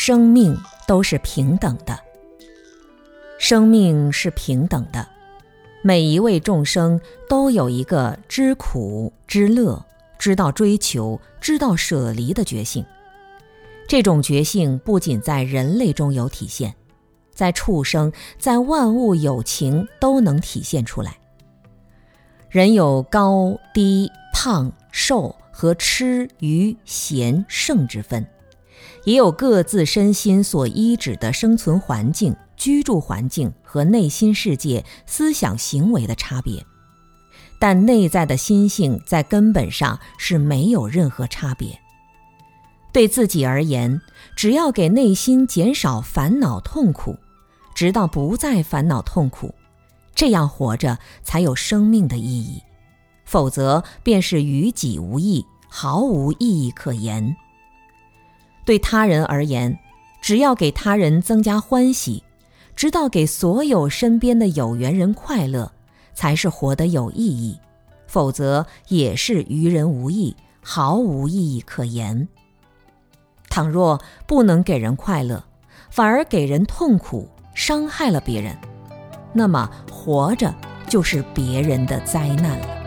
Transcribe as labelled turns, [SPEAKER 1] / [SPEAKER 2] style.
[SPEAKER 1] 生命都是平等的。生命是平等的，每一位众生都有一个知苦、知乐、知道追求、知道舍离的觉性。这种觉性不仅在人类中有体现，在畜生、在万物有情都能体现出来。人有高低、胖瘦和吃愚贤圣之分，也有各自身心所依止的生存环境。居住环境和内心世界、思想行为的差别，但内在的心性在根本上是没有任何差别。对自己而言，只要给内心减少烦恼痛苦，直到不再烦恼痛苦，这样活着才有生命的意义；否则便是于己无益，毫无意义可言。对他人而言，只要给他人增加欢喜。直到给所有身边的有缘人快乐，才是活得有意义；否则也是于人无益，毫无意义可言。倘若不能给人快乐，反而给人痛苦，伤害了别人，那么活着就是别人的灾难了。